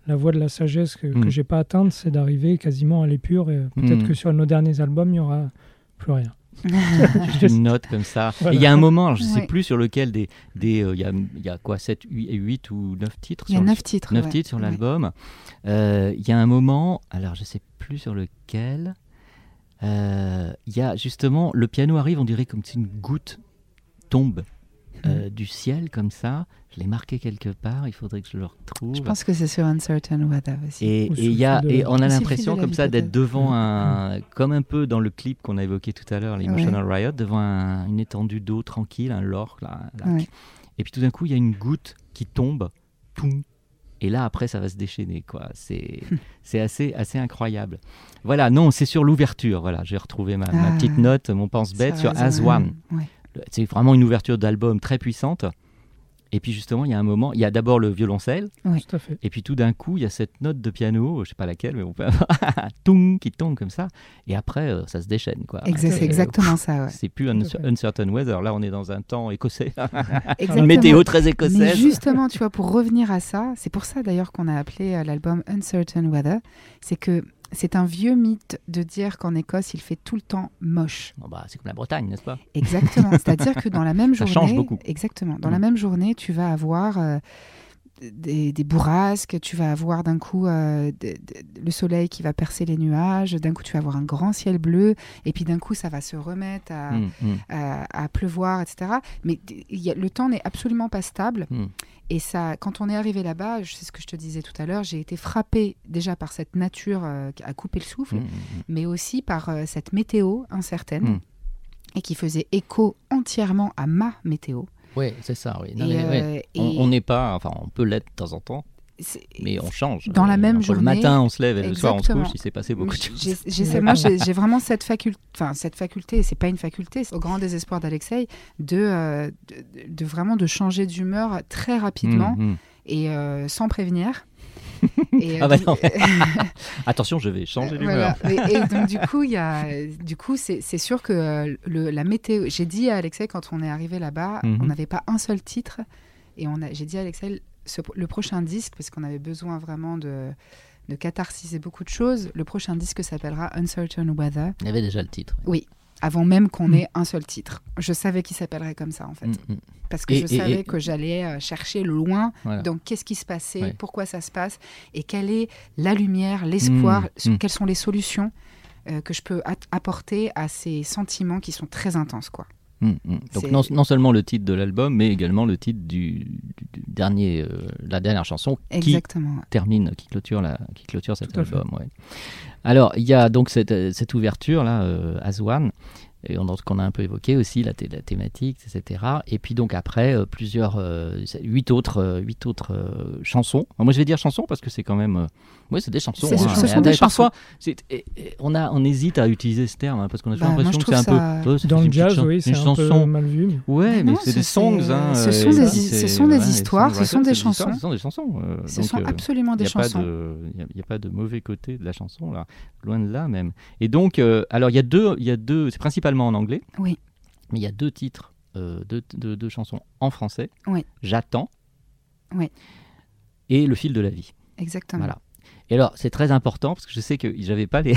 la, voie de la sagesse que, Mm. que j'ai pas atteinte, c'est d'arriver quasiment à l'épure. Et peut-être Mm. que sur nos derniers albums, il y aura plus rien. [LAUGHS] Juste une note comme ça. Et Voilà. Il y a un moment, je ne sais Ouais. plus sur lequel des. des euh, Il y, a, il y a quoi 7, 8, ou 9 titres Il y a sur le- neuf titres. neuf ouais. titres sur Ouais. l'album. Euh, Il y a un moment, alors je sais plus sur lequel, euh, il y a justement, le piano arrive, on dirait comme si une goutte tombe euh, du ciel comme ça. Je l'ai marqué quelque part, il faudrait que je le retrouve. Je pense que c'est sur Uncertain Weather aussi. Et, y a, de on a l'impression comme ça d'être devant un, comme un peu dans le clip qu'on a évoqué tout à l'heure, l'Emotional Riot, devant un- une étendue d'eau tranquille, un lac, là. Ouais. Et puis tout d'un coup, il y a une goutte qui tombe, toum, et là après, ça va se déchaîner, quoi. [LAUGHS] C'est, assez, assez incroyable. Voilà, non, c'est sur l'ouverture. Voilà, j'ai retrouvé ma, ma Ah. petite note, mon pense-bête sur As One. ouais. C'est vraiment une ouverture d'album très puissante. Et puis justement, il y a un moment, il y a d'abord le violoncelle, Oui. Tout à fait. et puis tout d'un coup, il y a cette note de piano, je sais pas laquelle, mais on peut avoir [LAUGHS] toum qui tombe comme ça, et après, euh, ça se déchaîne, quoi. C'est- C'est exactement ça. ouais. C'est plus un uncertain weather. Là, on est dans un temps écossais. [LAUGHS] Une météo très Mais écossaise. justement, tu vois, pour revenir à ça, c'est pour ça d'ailleurs qu'on a appelé euh, l'album Uncertain Weather. C'est que c'est un vieux mythe de dire qu'en Écosse, il fait tout le temps moche. Bon, bah, c'est comme la Bretagne, n'est-ce pas? Exactement. [LAUGHS] C'est-à-dire que dans la même Ça journée, change beaucoup. exactement, dans Mm. la même journée, tu vas avoir euh, des, des bourrasques, tu vas avoir d'un coup euh, de- de- le soleil qui va percer les nuages, d'un coup tu vas avoir un grand ciel bleu, et puis d'un coup ça va se remettre à, Mm, mm, à, à pleuvoir, etc. Mais y a- le temps n'est absolument pas stable. Et ça, quand on est arrivé là-bas, je sais ce que je te disais tout à l'heure, j'ai été frappée déjà par cette nature euh, qui a coupé le souffle, Mm, mm, mais aussi par euh, cette météo incertaine et qui faisait écho entièrement à ma météo. Oui, c'est ça, oui. Non, Et, mais, ouais. euh, On- et On n'est pas, enfin, on peut l'être de temps en temps, c'est- mais on change. Dans la Euh, même entre journée, Le matin, on se lève et le soir, on se couche. Il s'est passé beaucoup de choses. j'ai- vraiment cette faculté, enfin cette faculté, c'est pas une faculté, c'est au grand désespoir d'Alexei, de, euh, de, de vraiment de changer d'humeur très rapidement Mm, mm. et euh, sans prévenir. [LAUGHS] Et, Ah bah non. [LAUGHS] [LAUGHS] Attention, je vais changer d'humeur. Voilà. Et, et donc du coup, il du coup, c'est sûr que le, la météo. J'ai dit à Alexei quand on est arrivé là-bas, Mhm. on n'avait pas un seul titre, et on a, j'ai dit à Alexei ce- le prochain disque parce qu'on avait besoin vraiment de de catharsiser beaucoup de choses. Le prochain disque s'appellera Uncertain Weather. Il y avait déjà le titre. Oui, avant même qu'on Mm. ait un seul titre. Je savais qu'il s'appellerait comme ça en fait, Mm, mm. parce que Et- je savais et- que j'allais euh, chercher loin Voilà. donc, qu'est-ce qui se passait Ouais. Pourquoi ça se passe Et quelle est la lumière, l'espoir Mmh. Quelles sont les solutions euh, que je peux apporter à ces sentiments qui sont très intenses quoi. Mm, mm. Donc non, non seulement le titre de l'album, mais également le titre du, dernier, euh, la dernière chanson qui Exactement. termine, qui clôture, la, qui clôture cet Tout album. ouais. Alors il y a donc cette, euh, cette ouverture là, euh, As One, et on, qu'on a un peu évoqué aussi la, thé- la thématique, etc. Et puis donc après euh, plusieurs, huit autres, huit autres chansons. Moi je vais dire chansons parce que c'est quand même, ouais c'est des chansons. C'est- hein. ce sont Mais des parfois, et- et on a, on hésite à utiliser ce terme hein, parce qu'on a toujours Bah, l'impression que c'est un peu oh, c'est Dans le jazz, oui, c'est une un peu chanson. mal vu. Ouais, Mais c'est des songs. hein, ce sont des- histoires, ce sont des chansons. Ce sont des chansons. euh, Ce sont euh, absolument des n'y chansons. il y a- pas de mauvais côté de la chanson, là. loin de là même. Et donc, euh, alors il y a deux, il y a deux c'est principalement en anglais, Oui. mais il y a deux titres euh, de, de- de chansons en français. Oui. J'attends. Oui. Et Le fil de la vie. Exactement. Voilà. Et alors, c'est très important parce que je sais que j'avais pas les,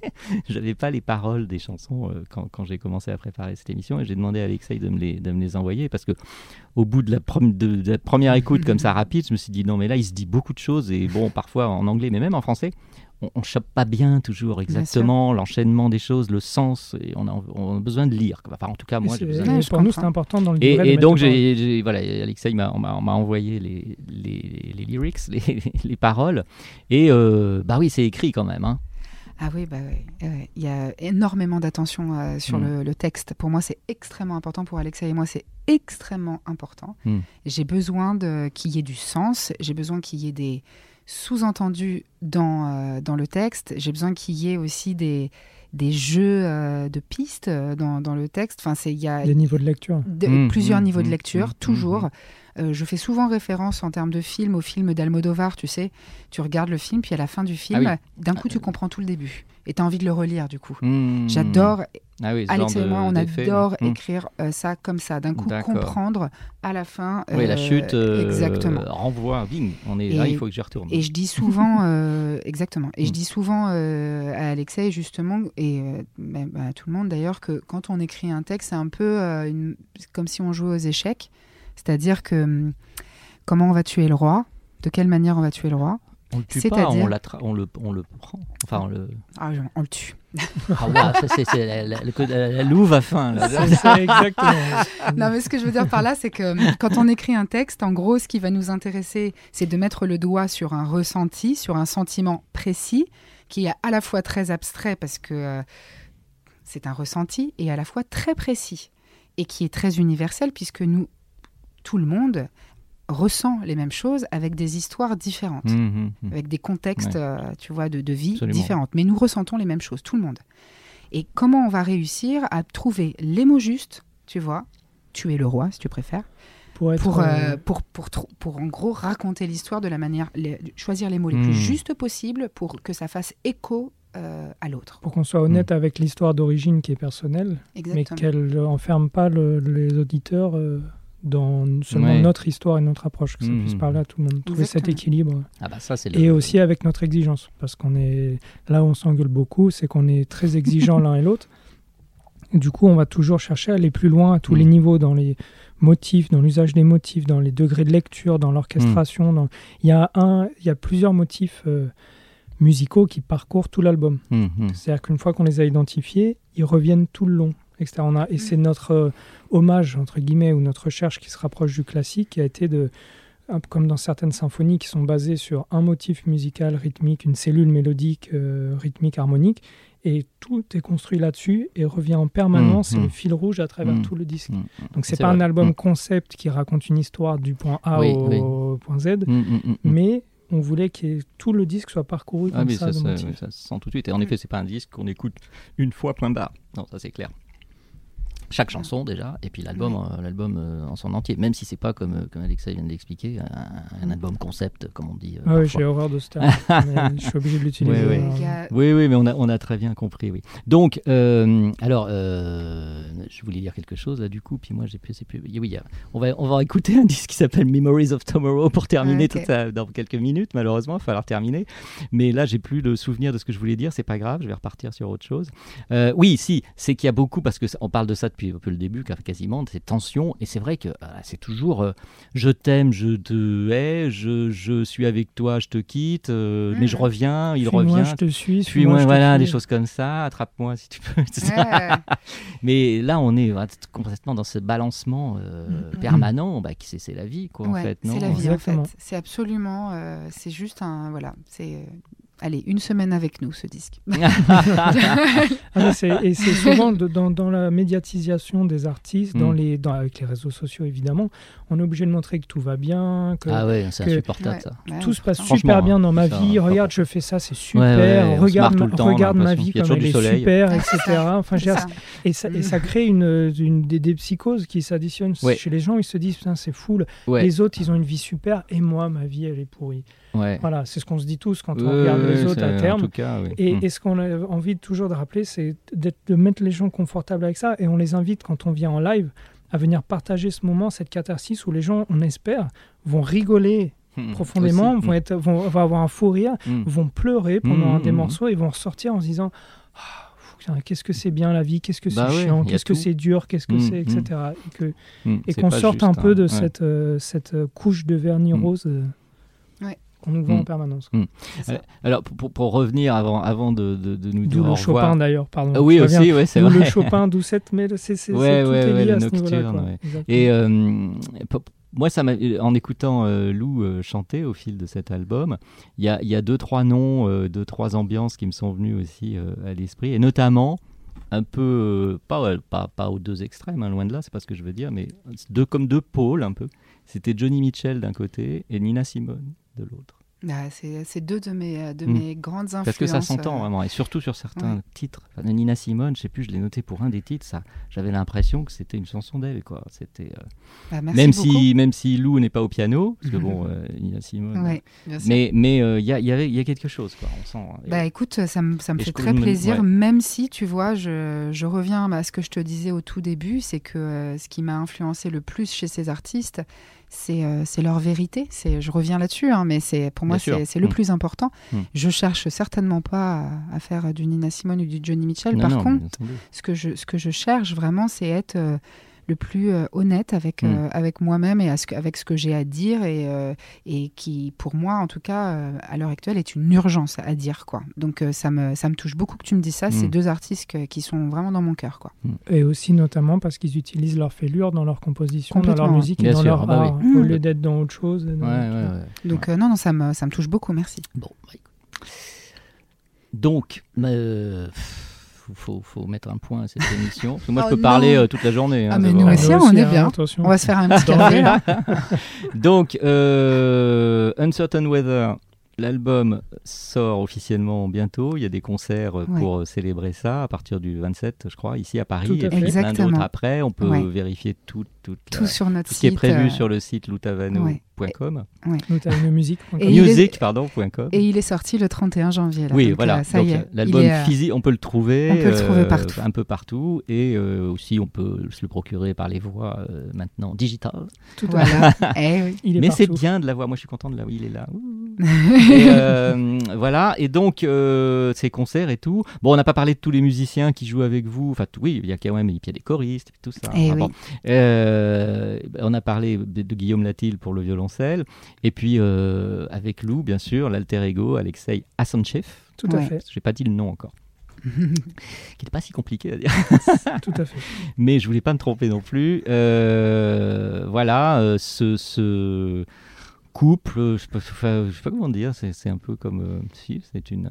[LAUGHS] j'avais pas les paroles des chansons euh, quand, quand j'ai commencé à préparer cette émission et j'ai demandé à Alexei de me les, de me les envoyer parce que au bout de la, de la première écoute comme ça rapide, je me suis dit non mais là il se dit beaucoup de choses et bon parfois en anglais mais même en français on, on chope pas bien toujours exactement l'enchaînement des choses, le sens et on a, on a besoin de lire. Enfin en tout cas moi Et j'ai besoin de et pour nous, c'est important dans le et, donc, parole. j'ai, j'ai- voilà, Alexei m'a, on m'a, on m'a envoyé les, les, les lyrics, les, [LAUGHS] les paroles. Et euh, bah oui, c'est écrit quand même. Hein. Ah oui, bah oui. Il y a énormément d'attention euh, sur Mm. le, le texte. Pour moi, c'est extrêmement important. Pour Alexei et moi, c'est extrêmement important. Mm. J'ai besoin de, qu'il y ait du sens. J'ai besoin qu'il y ait des sous-entendus dans, euh, dans le texte. J'ai besoin qu'il y ait aussi des, des jeux euh, de pistes euh, dans, dans le texte. Enfin, c'est, il y a Des niveaux de lecture. de- Mm, plusieurs mm, niveaux de mm, lecture, toujours. Euh, je fais souvent référence en termes de film au film d'Almodovar, tu sais. Tu regardes le film, puis à la fin du film, Ah d'un coup, tu comprends tout le début. Et tu as envie de le relire, du coup. Mm. J'adore. Ah oui, Alex et moi, on adore mm. écrire euh, ça comme ça. D'un coup, comprendre à la fin. Oui, la euh, chute euh, Exactement. renvoie, bing, on est là, il faut que j'y retourne. Et je dis souvent, [LAUGHS] euh, exactement, et je Mm. dis souvent euh, à Alexei justement, et euh, à tout le monde d'ailleurs, que quand on écrit un texte, c'est un peu euh, une- comme si on jouait aux échecs. C'est-à-dire que hum, comment on va tuer le roi? De quelle manière on va tuer le roi? On le tue pas, on, l'attra- on, le, on le prend. Enfin, on le. Ah, on le tue. Ah, waouh, ça, c'est, c'est la, la- la- la louve à fin. là. C'est- c'est exactement. non, mais ce que je veux dire par là, c'est que hum, quand on écrit un texte, en gros, ce qui va nous intéresser, c'est de mettre le doigt sur un ressenti, sur un sentiment précis, qui est à la fois très abstrait parce que euh, c'est un ressenti, et à la fois très précis, et qui est très universel puisque nous, tout le monde, ressent les mêmes choses avec des histoires différentes, Mm, mm, mm. avec des contextes, Ouais. euh, tu vois, de, de vie Absolument. différentes. Mais nous ressentons les mêmes choses, tout le monde. Et comment on va réussir à trouver les mots justes, tu vois, tuer le roi, si tu préfères, Pour être. pour, euh, euh, pour, pour, pour en gros raconter l'histoire de la manière, les- choisir les mots les plus justes possibles pour que ça fasse écho euh, à l'autre. pour qu'on soit honnête avec l'histoire d'origine qui est personnelle, mais qu'elle enferme pas le- les auditeurs euh, dans seulement Ouais. notre histoire et notre approche, que ça Mhm. puisse parler à tout le monde, trouver cet équilibre. Ah, bah ça, c'est le. Et aussi avec notre exigence, parce qu'on est là où on s'engueule beaucoup, c'est qu'on est très exigeants [LAUGHS] l'un et l'autre. Du coup, on va toujours chercher à aller plus loin à tous les niveaux, dans les motifs, dans l'usage des motifs, dans les degrés de lecture, dans l'orchestration. dans- Il y a un, il y a plusieurs motifs euh, musicaux qui parcourent tout l'album. C'est-à-dire qu'une fois qu'on les a identifiés, ils reviennent tout le long. Etc. On a, et c'est notre euh, hommage, entre guillemets, ou notre recherche qui se rapproche du classique, qui a été de, comme dans certaines symphonies qui sont basées sur un motif musical, rythmique, une cellule mélodique, euh, rythmique, harmonique, et tout est construit là-dessus et revient en permanence, Mmh, c'est mmh. le fil rouge à travers Mmh, tout le disque. mmh, mmh. Donc c'est pas un album Mmh. concept qui raconte une histoire du point A Oui, au oui. point Z, Mm, mm, mm, mm. mais on voulait que tout le disque soit parcouru Ah comme oui, ça, ça, ça, ça se sent tout de suite. Et en effet, c'est pas un disque qu'on écoute une fois, point barre. Non, ça c'est clair. Chaque chanson déjà, et puis l'album, euh, l'album euh, en son entier. Même si c'est pas comme, euh, comme Alexa vient de l'expliquer, un, un album concept, comme on dit. euh, Ah oui, j'ai horreur de ce terme, [LAUGHS] je suis obligé de l'utiliser. Oui, oui. alors. Les gars, Oui, oui, mais on a, on a très bien compris, oui. Donc, euh, alors, euh, je voulais dire quelque chose là, du coup, puis moi, j'ai plus, plus. Oui, il y a- on va, on va écouter un disque qui s'appelle Memories of Tomorrow pour terminer Ok. tout ça dans quelques minutes, malheureusement, il va falloir terminer. Mais là, j'ai plus le souvenir de ce que je voulais dire, c'est pas grave, je vais repartir sur autre chose. Euh, oui, si, c'est qu'il y a beaucoup, parce que ça- on parle de ça depuis un peu le début, quasiment, de ces tensions, et c'est vrai que euh, c'est toujours euh, je t'aime, je te hais, je, je suis avec toi, je te quitte, euh, mais je Mhm. reviens, il revient. je te suis. Suis-moi, moi, je voilà, suis. des choses comme ça, attrape-moi si tu peux. [LAUGHS] etc. Ouais. [LAUGHS] Mais là, on est complètement dans ce balancement euh, Mm, mm. permanent, bah, qui c'est c'est la vie, quoi, en fait. non c'est la vie en fait. C'est absolument, euh, c'est juste un, voilà, c'est, euh, allez, une semaine avec nous ce disque. [LAUGHS] Ah, et c'est [LAUGHS] souvent de- dans, dans la médiatisation des artistes, dans Mm. les, dans- avec les réseaux sociaux évidemment, on est obligé de montrer que tout va bien, que Ah ouais, c'est que- insupportable Ouais. ça. Ouais, tout se passe super bien dans ma ça, vie. Regarde, je fais ça, c'est super. Ouais, regarde ma, tout le temps, on a regarde ma vie comme elle est soleil. super, etc. Enfin, ça. et, ça, et Mm. ça crée une, une- des, des psychoses qui s'additionnent Ouais. chez les gens. Ils se disent, putain, c'est fou. Les autres, ils ont une vie super et moi, ma vie, elle est pourrie. Ouais. Voilà, c'est ce qu'on se dit tous quand on regarde les autres à terme. Cas, oui. Et, et ce qu'on a envie toujours de rappeler, c'est de mettre les gens confortables avec ça. Et on les invite, quand on vient en live, à venir partager ce moment, cette catharsis où les gens, on espère, vont rigoler profondément, Aussi, vont, mm. être, vont, vont avoir un fou rire, Mm. vont pleurer pendant Mm, un des morceaux et vont ressortir en se disant Ah, qu'est-ce que c'est bien la vie, qu'est-ce que c'est Bah chiant, qu'est-ce que c'est dur, qu'est-ce que c'est, etc. Et qu'on sorte un peu de ouais. cette, euh, cette euh, couche de vernis rose euh. Qu'on nous vend en Mm. permanence. Mm. C'est ça. Alors, pour, revenir avant, avant de, de, de nous D'où dire le au revoir. Chopin d'ailleurs, pardon. Ah oui, Je aussi, ouais, c'est D'où vrai. le Chopin, d'où cette, [LAUGHS] mais c'est, Ouais, c'est- tout ouais, est ouais, lié le à ce niveau-là. nocturne, ouais. Et euh, moi, ça en écoutant euh, Lou euh, chanter au fil de cet album, il y a, y a deux, trois noms, euh, deux, trois ambiances qui me sont venues aussi euh, à l'esprit, et notamment un peu, euh, pas, ouais, pas, pas aux deux extrêmes, hein, loin de là, c'est pas ce que je veux dire, mais deux, comme deux pôles un peu. C'était Johnny Mitchell d'un côté et Nina Simone de l'autre. Ah, c'est deux de mes, de Mm. mes grandes influences. Parce que ça s'entend euh, vraiment, et surtout sur certains ouais. titres. Enfin, de Nina Simone, je sais plus, je l'ai noté pour un des titres, ça, j'avais l'impression que c'était une chanson d'elle, quoi. C'était, euh, bah, même beaucoup. si, même si Lou n'est pas au piano, parce que [LAUGHS] bon, euh, Nina Simone. Ouais, mais mais il y, a, y avait- y a quelque chose, quoi. On sent. Bah écoute, ça me, ça me Et fait très plaisir, ouais. même si, tu vois, je, je reviens à ce que je te disais au tout début, c'est que ce qui m'a influencé le plus chez ces artistes, c'est euh, c'est leur vérité. C'est, je reviens là-dessus, hein, mais c'est pour moi, c'est le Mm. plus important. Mm. Je cherche certainement pas à, à faire du Nina Simone ou du Johnny Mitchell. non, Par non, contre, ce que je, ce que je cherche vraiment, c'est être euh, le plus euh, honnête avec, Mm. euh, avec moi-même et à ce que- avec ce que j'ai à dire et, euh, et qui, pour moi, en tout cas, euh, à l'heure actuelle, est une urgence à dire. Quoi. Donc euh, ça, me, ça me touche beaucoup que tu me dises ça. C'est Mm. deux artistes que- qui sont vraiment dans mon cœur. Quoi. Et aussi notamment parce qu'ils utilisent leur fêlure dans leur composition, dans leur musique et dans sûr, leur ah bah art, oui. au Mm. lieu d'être dans autre chose. et dans Ouais, autre- ouais, ouais. Donc euh, non, non, ça me, ça me touche beaucoup. Merci. Bon, bah, écoute. Donc, euh, faut, faut, faut mettre un point à cette [LAUGHS] émission. Parce que moi, Oh je peux non. parler euh, toute la journée. hein, Ah, mais nous aussi, Nous on est hein, bien. attention. On va se faire un petit café. là. [LAUGHS] Donc, euh, Uncertain Weather, l'album sort officiellement bientôt. Il y a des concerts Ouais. pour célébrer ça à partir du 27, je crois, ici à Paris. Tout à et fait. puis plein d'autres après. On peut Ouais. vérifier tout, toute Tout la- sur notre tout ce qui est prévu euh, sur le site loutavano.com. Nous, Et est- Music, pardon, point .com. Et il est sorti le 31 janvier. Là, Oui, donc, voilà. euh, ça Donc, y est. l'album il est, euh, physique, on peut le trouver. on peut le trouver euh, partout. Un peu partout. Et euh, aussi, on peut se le procurer par les voies euh, maintenant digitales. Tout. Voilà. [LAUGHS] Eh oui. Il est Mais c'est bien de la voir. Moi, je suis content de la. Oui, il est là. [LAUGHS] Et, euh, voilà. Et donc, euh, ces concerts et tout. Bon, on n'a pas parlé de tous les musiciens qui jouent avec vous. Enfin, oui, il y a quand même il y a des choristes et tout ça. Eh oui. bon. Euh, on a parlé de, de Guillaume Latil pour le violoncelle. Et puis, euh, avec Lou, bien sûr, l'alter ego, Alexei Assanchev. Tout à Ouais. fait. J'ai pas dit le nom encore. [LAUGHS] qui n'était pas si compliqué à dire. [LAUGHS] Tout à fait. Mais je voulais pas me tromper non plus. Euh, voilà, euh, ce, ce couple, euh, je sais pas, enfin, je sais pas comment dire, c'est un peu comme euh, si c'est une.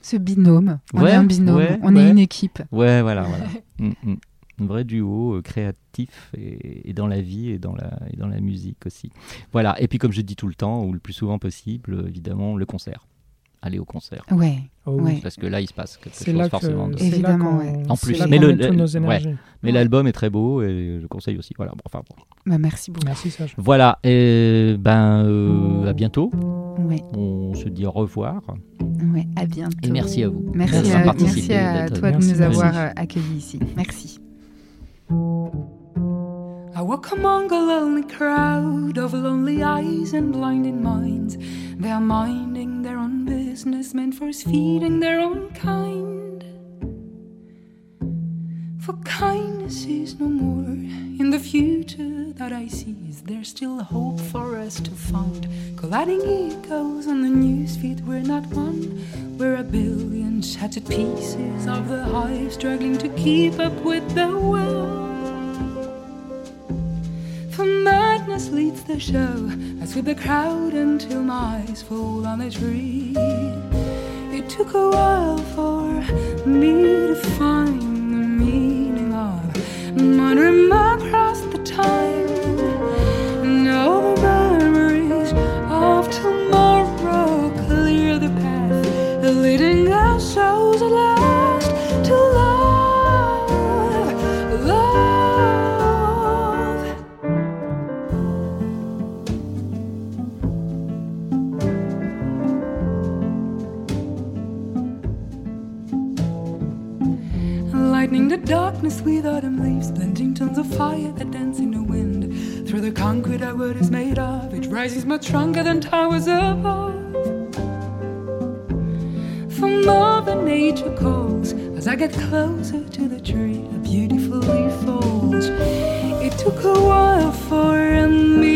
Ce binôme. On Ouais, est un binôme. ouais, on ouais. est une équipe. Ouais, voilà, [LAUGHS] voilà. Mm, mm. Un vrai duo euh, créatif et, et dans la vie et dans la, et dans la musique aussi. Voilà. Et puis comme je dis tout le temps, ou le plus souvent possible, euh, évidemment, le concert. Aller au concert. Ouais. Oh oui. Parce que là, il se passe quelque chose là que forcément. de- là Évidemment, ouais. En plus, là mais qu'on le- met toutes le- nos ouais. énergies. Mais l'album est très beau et je conseille aussi. Voilà. Bon, enfin, bon. Bah, merci beaucoup. Merci Serge. Voilà. Et ben, euh, à bientôt. Ouais. On se dit au revoir. Ouais. À bientôt. Et merci à vous. Merci, D'avoir à, merci à toi de Merci, nous merci. avoir euh, accueillis ici. Merci. I walk among a lonely crowd of lonely eyes and blinded minds. They are minding their own business, meant for feeding their own kind. For kindness is no more in the future that I see. Is there still hope for us to find? Colliding egos on the newsfeed, we're not one. We're a billion shattered pieces of the hive, struggling to keep up with the world. For madness leads the show. I sweep the crowd until my eyes fall on a tree. It took a while for me to find the meaning of wandering across the time. Darkness with autumn leaves, blending tons of fire that dance in the wind. Through the concrete our world is made of. It rises much stronger than towers above. For Mother Nature calls as I get closer to the tree. A beautiful leaf falls. It took a while for me